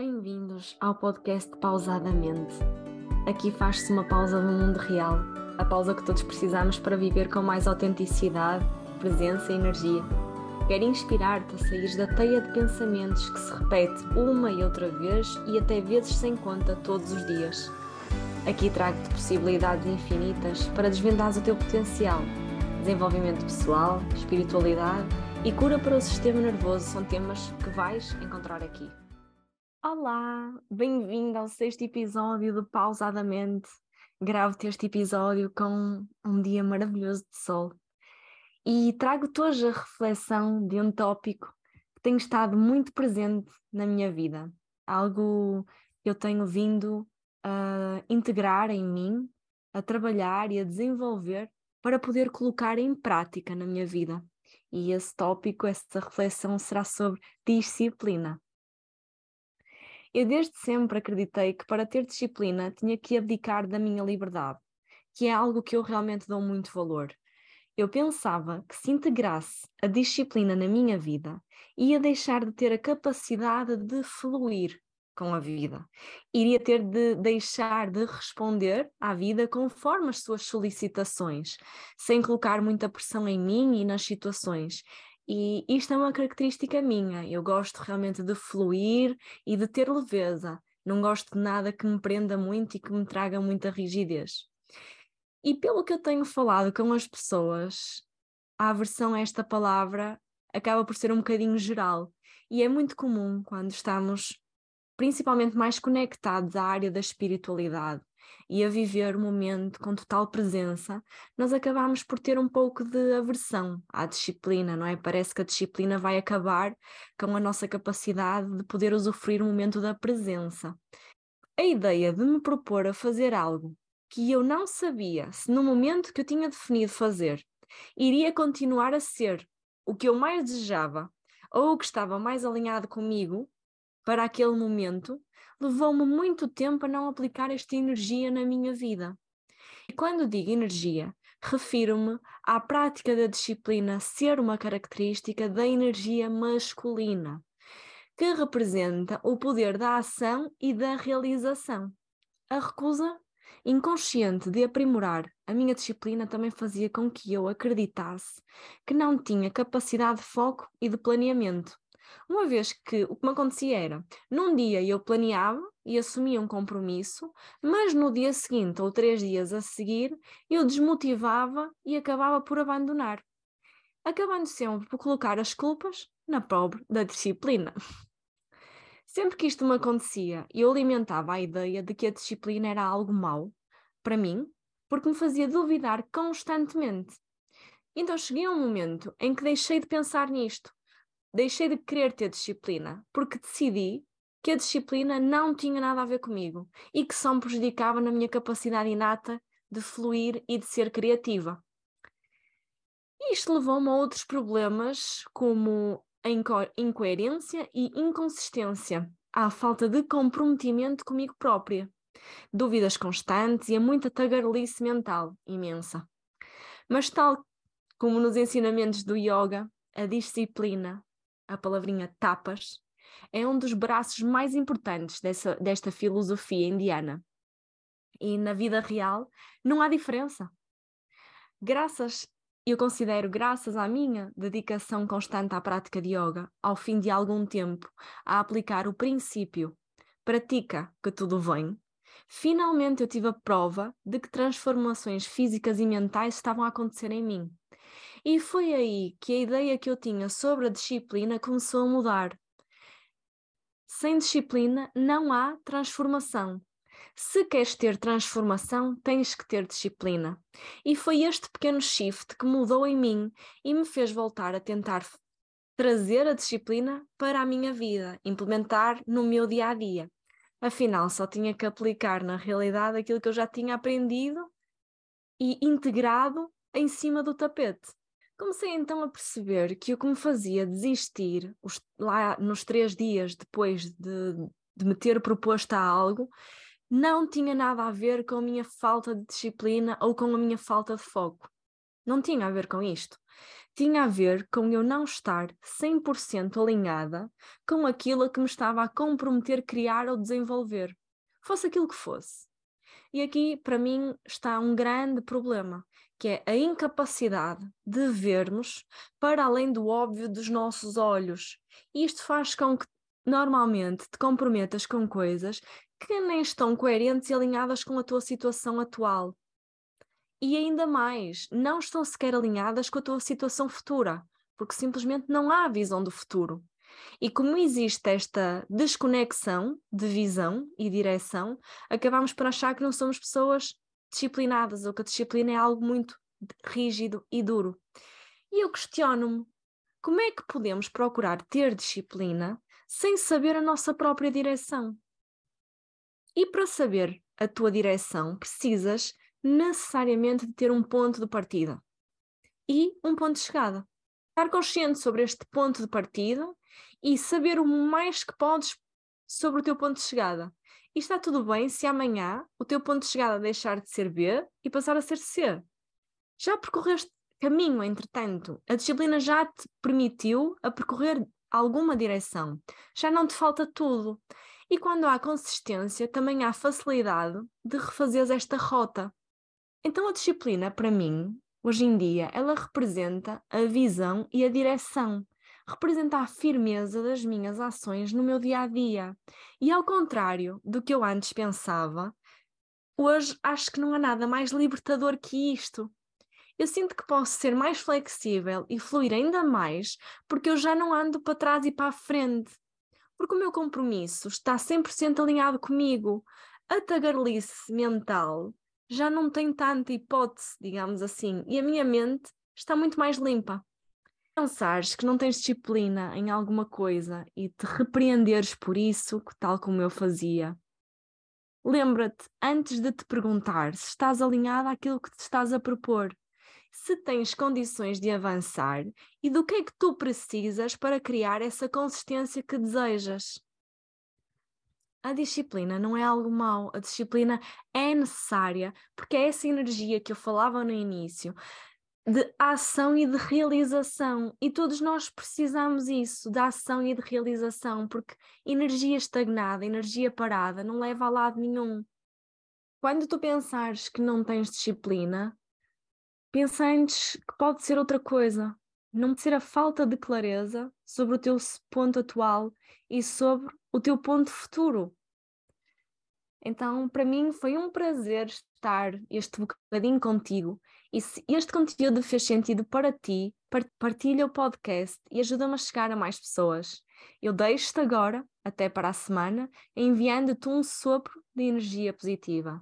Bem-vindos ao podcast Pausadamente. Aqui faz-se uma pausa no mundo real, a pausa que todos precisamos para viver com mais autenticidade, presença e energia. Quero inspirar-te a sair da teia de pensamentos que se repete uma e outra vez e até vezes sem conta todos os dias. Aqui trago-te possibilidades infinitas para desvendar o teu potencial. Desenvolvimento pessoal, espiritualidade e cura para o sistema nervoso são temas que vais encontrar aqui. Olá, bem-vindo ao sexto episódio do Pausadamente. Gravo-te este episódio com um dia maravilhoso de sol e trago-te hoje a reflexão de um tópico que tem estado muito presente na minha vida, algo que eu tenho vindo a integrar em mim, a trabalhar e a desenvolver para poder colocar em prática na minha vida. E esse tópico, essa reflexão será sobre disciplina. Eu desde sempre acreditei que para ter disciplina tinha que abdicar da minha liberdade, que é algo que eu realmente dou muito valor. Eu pensava que se integrasse a disciplina na minha vida, ia deixar de ter a capacidade de fluir com a vida. Iria ter de deixar de responder à vida conforme as suas solicitações, sem colocar muita pressão em mim e nas situações. E isto é uma característica minha. Eu gosto realmente de fluir e de ter leveza. Não gosto de nada que me prenda muito e que me traga muita rigidez. E pelo que eu tenho falado com as pessoas, a aversão a esta palavra acaba por ser um bocadinho geral. E é muito comum quando estamos principalmente mais conectados à área da espiritualidade e a viver o momento com total presença, nós acabamos por ter um pouco de aversão à disciplina, não é? Parece que a disciplina vai acabar com a nossa capacidade de poder usufruir o momento da presença. A ideia de me propor a fazer algo que eu não sabia se no momento que eu tinha definido fazer iria continuar a ser o que eu mais desejava ou o que estava mais alinhado comigo para aquele momento, levou-me muito tempo a não aplicar esta energia na minha vida. E quando digo energia, refiro-me à prática da disciplina ser uma característica da energia masculina, que representa o poder da ação e da realização. A recusa inconsciente de aprimorar a minha disciplina também fazia com que eu acreditasse que não tinha capacidade de foco e de planeamento uma vez que o que me acontecia era, num dia eu planeava e assumia um compromisso, mas no dia seguinte ou três dias a seguir eu desmotivava e acabava por abandonar, acabando sempre por colocar as culpas na pobre da disciplina. Sempre que isto me acontecia, eu alimentava a ideia de que a disciplina era algo mau para mim, porque me fazia duvidar constantemente. Então cheguei a um momento em que deixei de pensar nisto deixei de querer ter disciplina, porque decidi que a disciplina não tinha nada a ver comigo e que só me prejudicava na minha capacidade inata de fluir e de ser criativa. Isto levou-me a outros problemas, como a inco incoerência e inconsistência, à falta de comprometimento comigo própria, dúvidas constantes e a muita tagarelice mental imensa. Mas, tal como nos ensinamentos do yoga, a disciplina a palavrinha tapas, é um dos braços mais importantes dessa, desta filosofia indiana. E na vida real não há diferença. Graças, eu considero, graças à minha dedicação constante à prática de yoga, ao fim de algum tempo, a aplicar o princípio pratica que tudo vem, finalmente eu tive a prova de que transformações físicas e mentais estavam a acontecer em mim. E foi aí que a ideia que eu tinha sobre a disciplina começou a mudar. Sem disciplina não há transformação. Se queres ter transformação, tens que ter disciplina. E foi este pequeno shift que mudou em mim e me fez voltar a tentar trazer a disciplina para a minha vida, implementar no meu dia a dia. Afinal, só tinha que aplicar na realidade aquilo que eu já tinha aprendido e integrado em cima do tapete. Comecei então a perceber que o que me fazia desistir os, lá nos três dias depois de, de me ter proposto a algo não tinha nada a ver com a minha falta de disciplina ou com a minha falta de foco. Não tinha a ver com isto. tinha a ver com eu não estar 100% alinhada com aquilo que me estava a comprometer criar ou desenvolver, fosse aquilo que fosse. E aqui, para mim, está um grande problema, que é a incapacidade de vermos para além do óbvio dos nossos olhos. E isto faz com que, normalmente, te comprometas com coisas que nem estão coerentes e alinhadas com a tua situação atual. E ainda mais, não estão sequer alinhadas com a tua situação futura, porque simplesmente não há visão do futuro. E como existe esta desconexão de visão e direção, acabamos por achar que não somos pessoas disciplinadas ou que a disciplina é algo muito rígido e duro. E eu questiono-me: como é que podemos procurar ter disciplina sem saber a nossa própria direção? E para saber a tua direção, precisas necessariamente de ter um ponto de partida e um ponto de chegada. Estar consciente sobre este ponto de partida e saber o mais que podes sobre o teu ponto de chegada. E está tudo bem se amanhã o teu ponto de chegada deixar de ser B e passar a ser C. Já percorreste caminho, entretanto, a disciplina já te permitiu a percorrer alguma direção. Já não te falta tudo. E quando há consistência, também há facilidade de refazer esta rota. Então a disciplina, para mim, hoje em dia, ela representa a visão e a direção representa a firmeza das minhas ações no meu dia a dia. E ao contrário do que eu antes pensava, hoje acho que não há nada mais libertador que isto. Eu sinto que posso ser mais flexível e fluir ainda mais porque eu já não ando para trás e para a frente. Porque o meu compromisso está 100% alinhado comigo. A tagarelice mental já não tem tanta hipótese, digamos assim, e a minha mente está muito mais limpa pensares que não tens disciplina em alguma coisa e te repreenderes por isso, tal como eu fazia, lembra-te antes de te perguntar se estás alinhada àquilo que te estás a propor, se tens condições de avançar e do que é que tu precisas para criar essa consistência que desejas. A disciplina não é algo mau, a disciplina é necessária porque é essa energia que eu falava no início de ação e de realização. E todos nós precisamos isso, de ação e de realização, porque energia estagnada, energia parada, não leva a lado nenhum. Quando tu pensares que não tens disciplina, pensa antes que pode ser outra coisa. Não ser a falta de clareza sobre o teu ponto atual e sobre o teu ponto futuro. Então, para mim, foi um prazer estar este bocadinho contigo e se este conteúdo fez sentido para ti, partilha o podcast e ajuda-me a chegar a mais pessoas. Eu deixo-te agora, até para a semana, enviando-te um sopro de energia positiva.